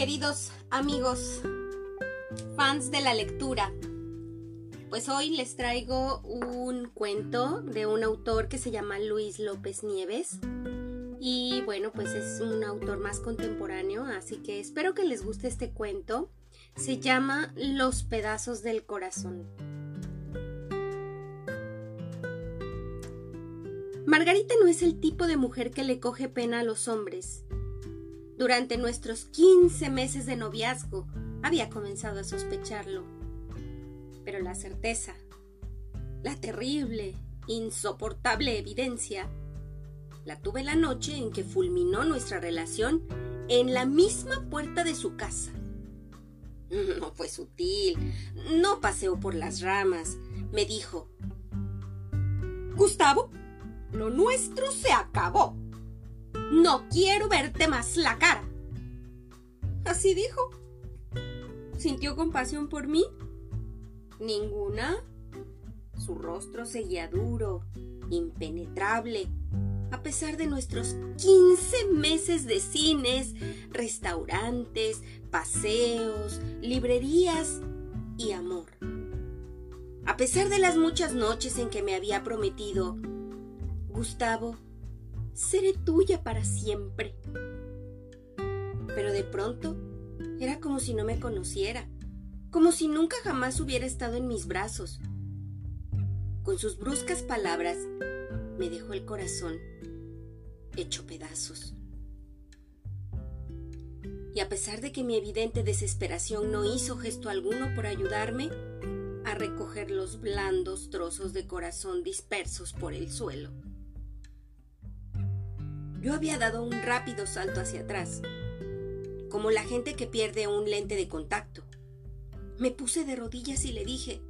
Queridos amigos, fans de la lectura, pues hoy les traigo un cuento de un autor que se llama Luis López Nieves. Y bueno, pues es un autor más contemporáneo, así que espero que les guste este cuento. Se llama Los pedazos del corazón. Margarita no es el tipo de mujer que le coge pena a los hombres. Durante nuestros 15 meses de noviazgo había comenzado a sospecharlo. Pero la certeza, la terrible, insoportable evidencia, la tuve la noche en que fulminó nuestra relación en la misma puerta de su casa. No fue sutil, no paseó por las ramas, me dijo, Gustavo, lo nuestro se acabó. No quiero verte más la cara. Así dijo. ¿Sintió compasión por mí? Ninguna. Su rostro seguía duro, impenetrable, a pesar de nuestros 15 meses de cines, restaurantes, paseos, librerías y amor. A pesar de las muchas noches en que me había prometido, Gustavo, seré tuya para siempre. Pero de pronto era como si no me conociera, como si nunca jamás hubiera estado en mis brazos. Con sus bruscas palabras me dejó el corazón hecho pedazos. Y a pesar de que mi evidente desesperación no hizo gesto alguno por ayudarme a recoger los blandos trozos de corazón dispersos por el suelo. Yo había dado un rápido salto hacia atrás, como la gente que pierde un lente de contacto. Me puse de rodillas y le dije,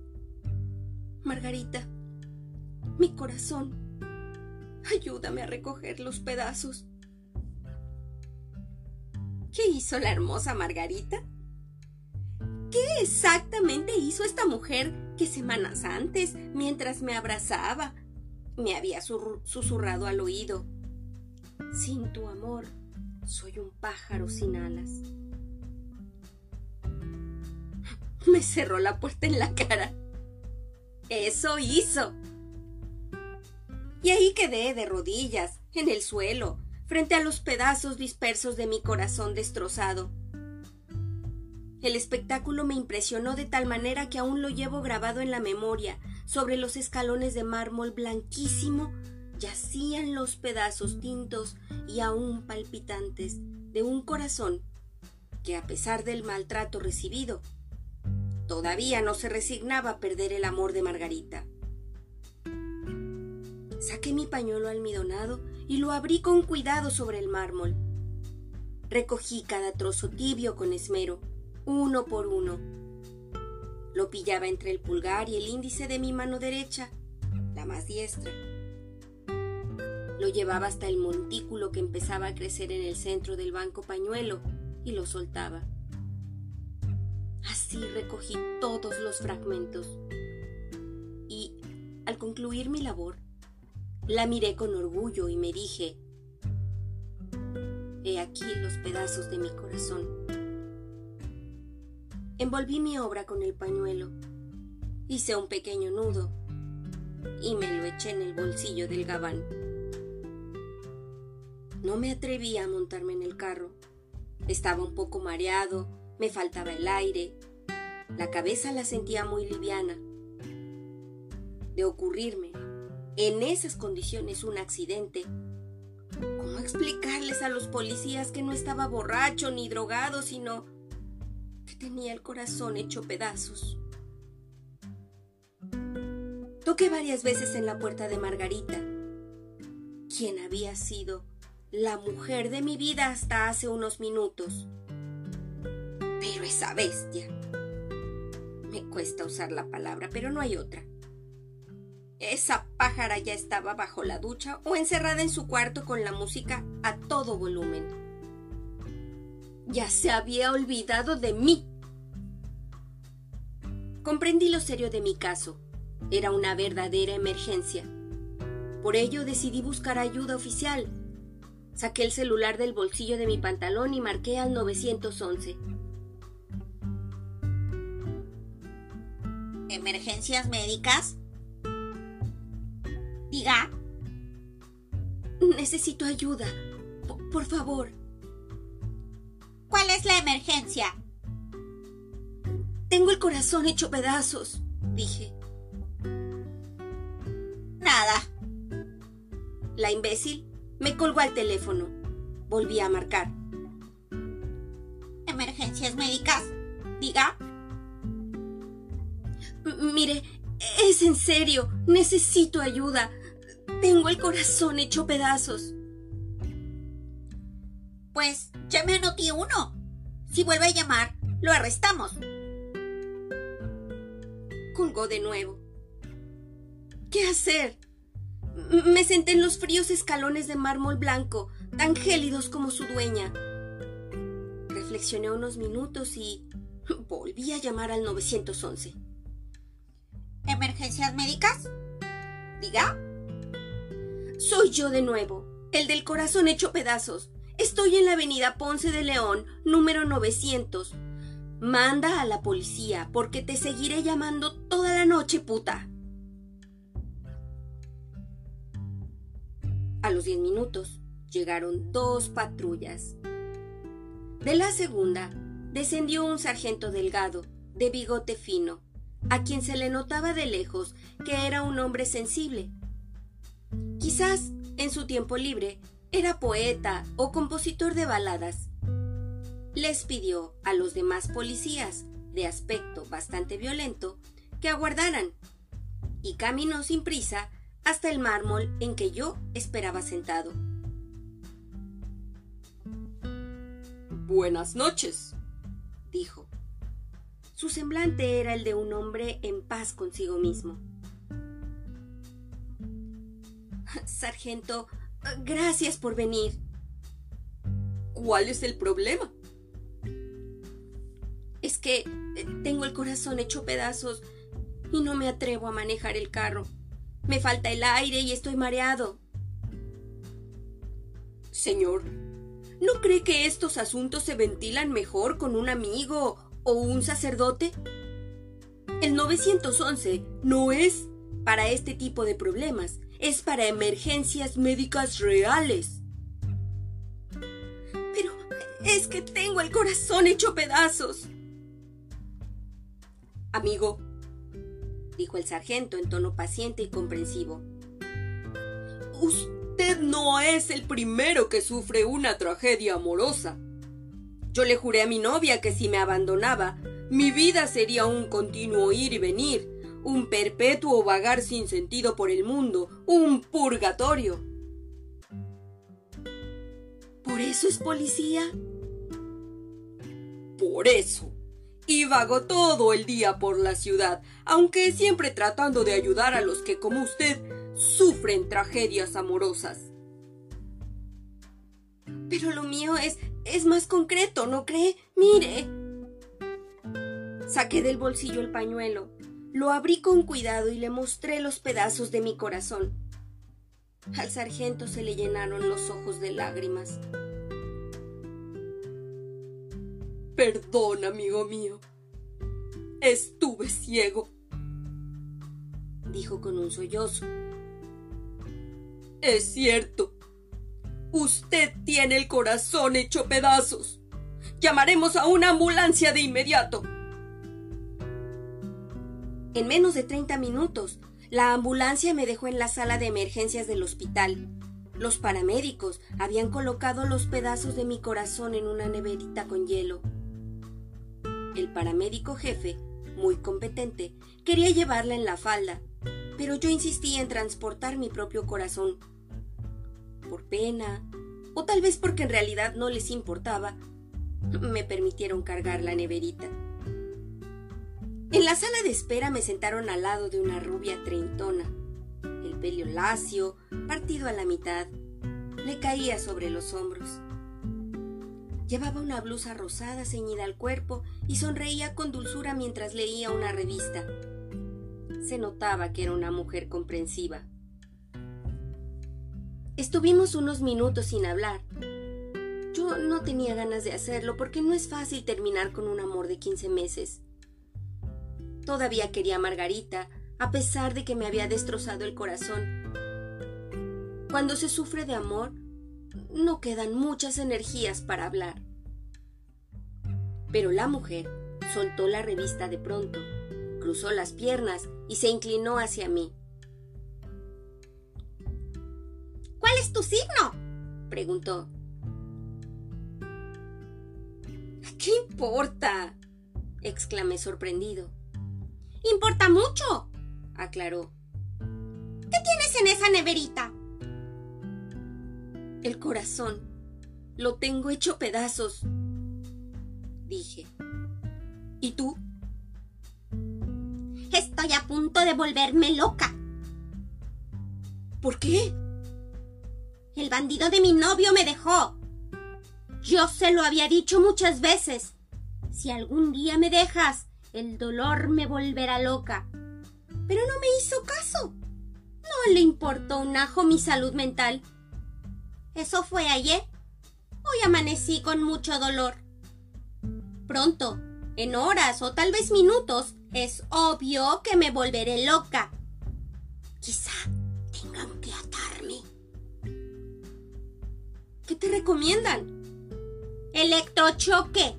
Margarita, mi corazón, ayúdame a recoger los pedazos. ¿Qué hizo la hermosa Margarita? ¿Qué exactamente hizo esta mujer que semanas antes, mientras me abrazaba, me había susurrado al oído? Sin tu amor, soy un pájaro sin alas. Me cerró la puerta en la cara. Eso hizo. Y ahí quedé de rodillas, en el suelo, frente a los pedazos dispersos de mi corazón destrozado. El espectáculo me impresionó de tal manera que aún lo llevo grabado en la memoria, sobre los escalones de mármol blanquísimo yacían los pedazos tintos y aún palpitantes de un corazón que a pesar del maltrato recibido, todavía no se resignaba a perder el amor de Margarita. Saqué mi pañuelo almidonado y lo abrí con cuidado sobre el mármol. Recogí cada trozo tibio con esmero, uno por uno. Lo pillaba entre el pulgar y el índice de mi mano derecha, la más diestra lo llevaba hasta el montículo que empezaba a crecer en el centro del banco pañuelo y lo soltaba. Así recogí todos los fragmentos. Y, al concluir mi labor, la miré con orgullo y me dije, He aquí los pedazos de mi corazón. Envolví mi obra con el pañuelo, hice un pequeño nudo y me lo eché en el bolsillo del gabán. No me atreví a montarme en el carro. Estaba un poco mareado, me faltaba el aire. La cabeza la sentía muy liviana. De ocurrirme en esas condiciones un accidente, ¿cómo explicarles a los policías que no estaba borracho ni drogado, sino que tenía el corazón hecho pedazos? Toqué varias veces en la puerta de Margarita, quien había sido la mujer de mi vida hasta hace unos minutos. Pero esa bestia. Me cuesta usar la palabra, pero no hay otra. Esa pájara ya estaba bajo la ducha o encerrada en su cuarto con la música a todo volumen. Ya se había olvidado de mí. Comprendí lo serio de mi caso. Era una verdadera emergencia. Por ello decidí buscar ayuda oficial Saqué el celular del bolsillo de mi pantalón y marqué al 911. ¿Emergencias médicas? Diga. Necesito ayuda. por favor. ¿Cuál es la emergencia? Tengo el corazón hecho pedazos, dije. Nada. La imbécil me colgó al teléfono. Volví a marcar. ¿Emergencias médicas? Diga. mire, es en serio. Necesito ayuda. Tengo el corazón hecho pedazos. Pues llame a Noti uno. Si vuelve a llamar, lo arrestamos. Colgó de nuevo. ¿Qué hacer? Me senté en los fríos escalones de mármol blanco, tan gélidos como su dueña. Reflexioné unos minutos y volví a llamar al 911. ¿Emergencias médicas? Diga. Soy yo de nuevo, el del corazón hecho pedazos. Estoy en la avenida Ponce de León, número 900. Manda a la policía, porque te seguiré llamando toda la noche, puta. A los diez minutos llegaron dos patrullas. De la segunda descendió un sargento delgado, de bigote fino, a quien se le notaba de lejos que era un hombre sensible. Quizás en su tiempo libre era poeta o compositor de baladas. Les pidió a los demás policías, de aspecto bastante violento, que aguardaran, y caminó sin prisa hasta el mármol en que yo esperaba sentado. Buenas noches, dijo. Su semblante era el de un hombre en paz consigo mismo. Sargento, Gracias por venir. ¿Cuál es el problema? Es que eh, tengo el corazón hecho pedazos y no me atrevo a manejar el carro. Me falta el aire y estoy mareado. Señor, ¿no cree que estos asuntos se ventilan mejor con un amigo o un sacerdote? El 911 no es para este tipo de problemas es para emergencias médicas reales. Pero es que tengo el corazón hecho pedazos. Amigo, dijo el sargento en tono paciente y comprensivo. Usted no es el primero que sufre una tragedia amorosa. Yo le juré a mi novia que si me abandonaba, mi vida sería un continuo ir y venir, un perpetuo vagar sin sentido por el mundo, un purgatorio. ¿Por eso es policía? Por eso. Y vago todo el día por la ciudad, aunque siempre tratando de ayudar a los que, como usted, sufren tragedias amorosas. Pero lo mío es es más concreto, ¿no cree? Mire. Saqué del bolsillo el pañuelo. Lo abrí con cuidado y le mostré los pedazos de mi corazón. Al sargento se le llenaron los ojos de lágrimas. Perdón, amigo mío. Estuve ciego, dijo con un sollozo. Es cierto. Usted tiene el corazón hecho pedazos. Llamaremos a una ambulancia de inmediato. En menos de 30 minutos, la ambulancia me dejó en la sala de emergencias del hospital. Los paramédicos habían colocado los pedazos de mi corazón en una neverita con hielo. El paramédico jefe, muy competente, quería llevarla en la falda, pero yo insistí en transportar mi propio corazón. Por pena, o tal vez porque en realidad no les importaba, me permitieron cargar la neverita. En la sala de espera me sentaron al lado de una rubia treintona. El pelo lacio, partido a la mitad, le caía sobre los hombros. Llevaba una blusa rosada ceñida al cuerpo y sonreía con dulzura mientras leía una revista. Se notaba que era una mujer comprensiva. Estuvimos unos minutos sin hablar. Yo no tenía ganas de hacerlo porque no es fácil terminar con un amor de 15 meses. Todavía quería a Margarita, a pesar de que me había destrozado el corazón. Cuando se sufre de amor, no quedan muchas energías para hablar. Pero la mujer soltó la revista de pronto, cruzó las piernas y se inclinó hacia mí. ¿Cuál es tu signo? preguntó. ¿Qué importa? exclamé sorprendido. Importa mucho, aclaró. ¿Qué tienes en esa neverita? El corazón. Lo tengo hecho pedazos, dije. ¿Y tú? Estoy a punto de volverme loca. ¿Por qué? El bandido de mi novio me dejó. Yo se lo había dicho muchas veces. Si algún día me dejas, el dolor me volverá loca. Pero no me hizo caso. No le importó un ajo mi salud mental. Eso fue ayer. Hoy amanecí con mucho dolor. Pronto, en horas o tal vez minutos, es obvio que me volveré loca. Quizá tengan que atarme. ¿Qué te recomiendan? Electrochoque,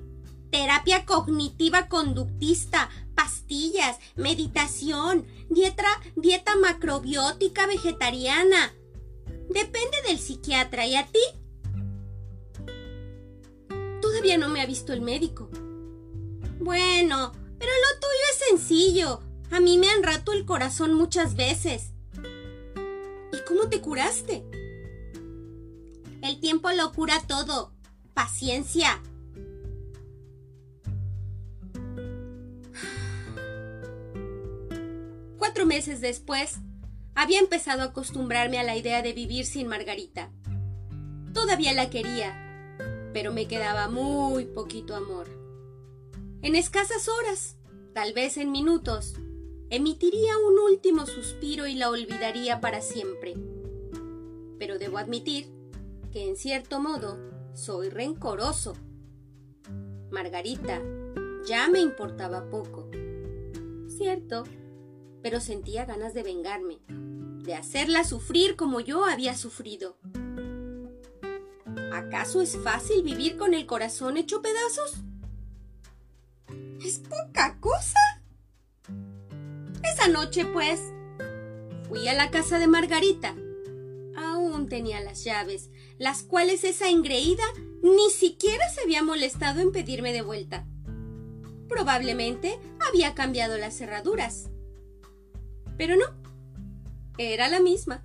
terapia cognitiva conductista, pastillas, meditación, dieta, dieta macrobiótica vegetariana. Depende del psiquiatra. ¿Y a ti? Todavía no me ha visto el médico. Bueno, pero lo tuyo es sencillo. A mí me han rato el corazón muchas veces. ¿Y cómo te curaste? El tiempo lo cura todo. Paciencia. Cuatro meses después, había empezado a acostumbrarme a la idea de vivir sin Margarita. Todavía la quería, pero me quedaba muy poquito amor. En escasas horas, tal vez en minutos, emitiría un último suspiro y la olvidaría para siempre. Pero debo admitir que en cierto modo soy rencoroso. Margarita ya me importaba poco. Cierto, pero sentía ganas de vengarme, de hacerla sufrir como yo había sufrido. ¿Acaso es fácil vivir con el corazón hecho pedazos? ¿Es poca cosa? Esa noche, pues, fui a la casa de Margarita tenía las llaves, las cuales esa engreída ni siquiera se había molestado en pedirme de vuelta. Probablemente había cambiado las cerraduras. Pero no, era la misma.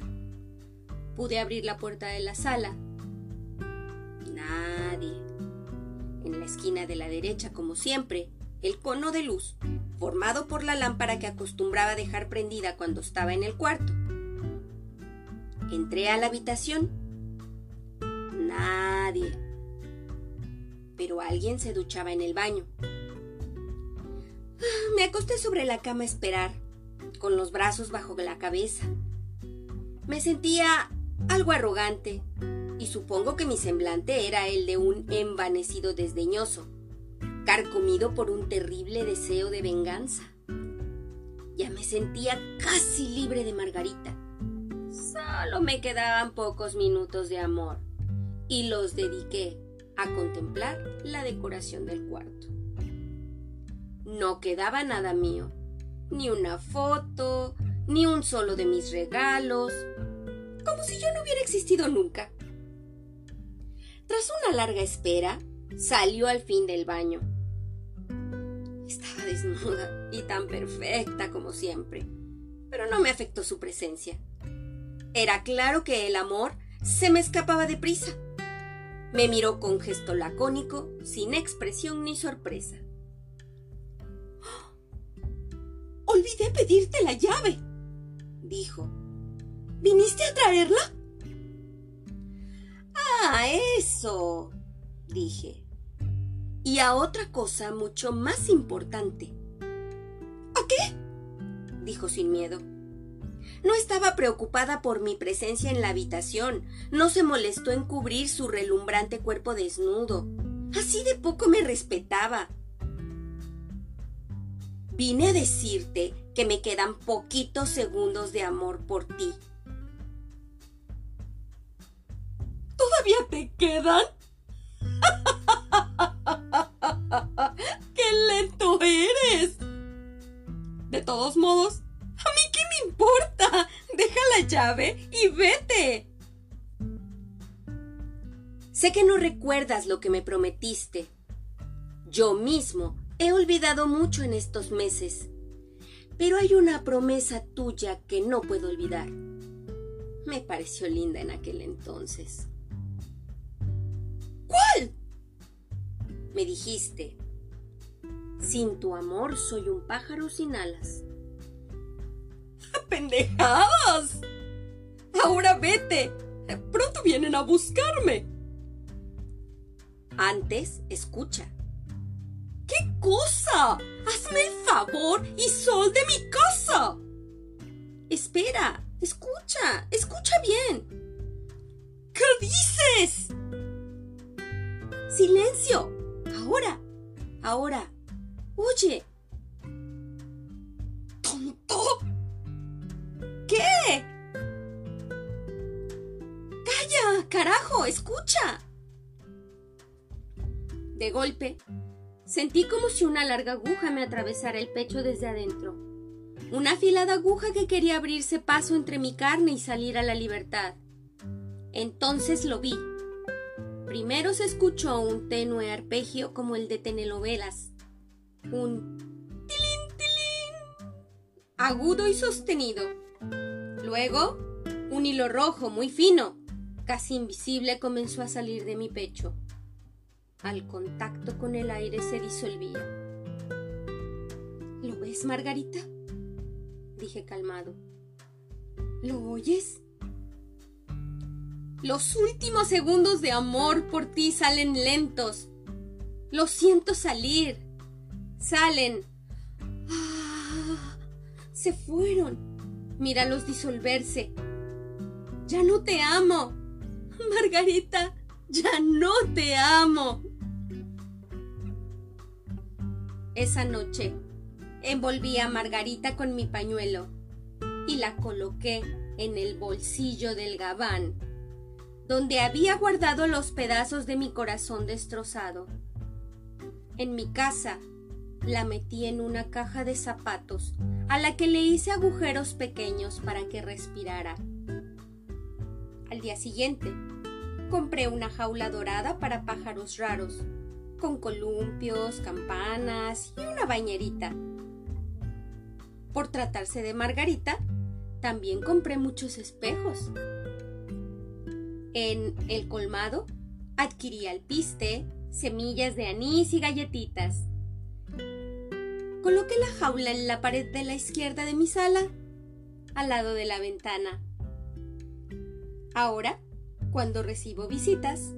Pude abrir la puerta de la sala. Nadie. En la esquina de la derecha, como siempre, el cono de luz, formado por la lámpara que acostumbraba dejar prendida cuando estaba en el cuarto. Entré a la habitación. Nadie. Pero alguien se duchaba en el baño. Me acosté sobre la cama a esperar, con los brazos bajo la cabeza. Me sentía algo arrogante, y supongo que mi semblante era el de un envanecido desdeñoso, carcomido por un terrible deseo de venganza. Ya me sentía casi libre de Margarita Solo me quedaban pocos minutos de amor y los dediqué a contemplar la decoración del cuarto. No quedaba nada mío, ni una foto, ni un solo de mis regalos, como si yo no hubiera existido nunca. Tras una larga espera, salió al fin del baño. Estaba desnuda y tan perfecta como siempre, pero no me afectó su presencia. Era claro que el amor se me escapaba de prisa. Me miró con gesto lacónico, sin expresión ni sorpresa. Olvidé pedirte la llave, dijo. ¿Viniste a traerla? Ah, eso, dije. Y a otra cosa mucho más importante. ¿A qué? dijo sin miedo. No estaba preocupada por mi presencia en la habitación, no se molestó en cubrir su relumbrante cuerpo desnudo. Así de poco me respetaba. Vine a decirte que me quedan poquitos segundos de amor por ti. ¿Todavía te quedan? ¡Qué lento eres! De todos modos, ¿a mí qué me importa? Deja la llave y vete. Sé que no recuerdas lo que me prometiste. Yo mismo he olvidado mucho en estos meses, pero hay una promesa tuya que no puedo olvidar. Me pareció linda en aquel entonces. ¿Cuál? Me dijiste, sin tu amor soy un pájaro sin alas. ¡Pendejadas! Ahora vete. Pronto vienen a buscarme. Antes, escucha. ¿Qué cosa? Hazme el favor y sol de mi casa. Espera, escucha, escucha bien. ¿Qué dices? Silencio. Ahora, ahora. Oye. ¿Tonto? ¿Qué? Calla, carajo, escucha. De golpe, sentí como si una larga aguja me atravesara el pecho desde adentro. Una afilada aguja que quería abrirse paso entre mi carne y salir a la libertad. Entonces lo vi. Primero se escuchó un tenue arpegio como el de telenovelas un tilín, tilín, agudo y sostenido. Luego, un hilo rojo muy fino, casi invisible, comenzó a salir de mi pecho. Al contacto con el aire se disolvía. ¿Lo ves, Margarita? dije calmado. ¿Lo oyes? Los últimos segundos de amor por ti salen lentos. Lo siento salir Salen. Ah, se fueron. Míralos disolverse. Ya no te amo. Margarita, ya no te amo. Esa noche envolví a Margarita con mi pañuelo y la coloqué en el bolsillo del gabán, donde había guardado los pedazos de mi corazón destrozado. En mi casa la metí en una caja de zapatos, a la que le hice agujeros pequeños para que respirara. Al día siguiente, compré una jaula dorada para pájaros raros, con columpios, campanas y una bañerita. Por tratarse de Margarita, también compré muchos espejos. En el colmado, adquirí alpiste, semillas de anís y galletitas. Coloqué la jaula en la pared de la izquierda de mi sala, al lado de la ventana. Ahora, cuando recibo visitas,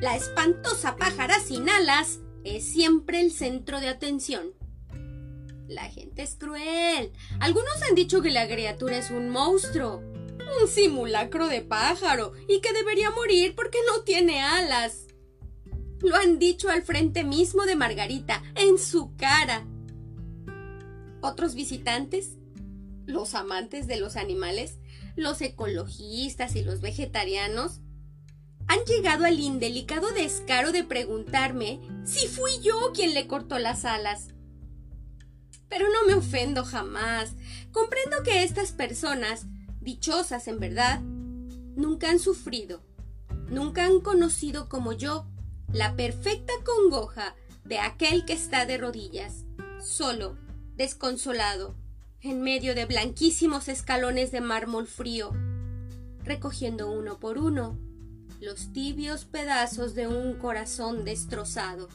la espantosa pájara sin alas es siempre el centro de atención. La gente es cruel. Algunos han dicho que la criatura es un monstruo, un simulacro de pájaro y que debería morir porque no tiene alas. Lo han dicho al frente mismo de Margarita, en su cara otros visitantes, los amantes de los animales, los ecologistas y los vegetarianos, han llegado al indelicado descaro de preguntarme si fui yo quien le cortó las alas. Pero no me ofendo jamás. Comprendo que estas personas, dichosas en verdad, nunca han sufrido, nunca han conocido como yo la perfecta congoja de aquel que está de rodillas, solo desconsolado, en medio de blanquísimos escalones de mármol frío, recogiendo uno por uno los tibios pedazos de un corazón destrozado.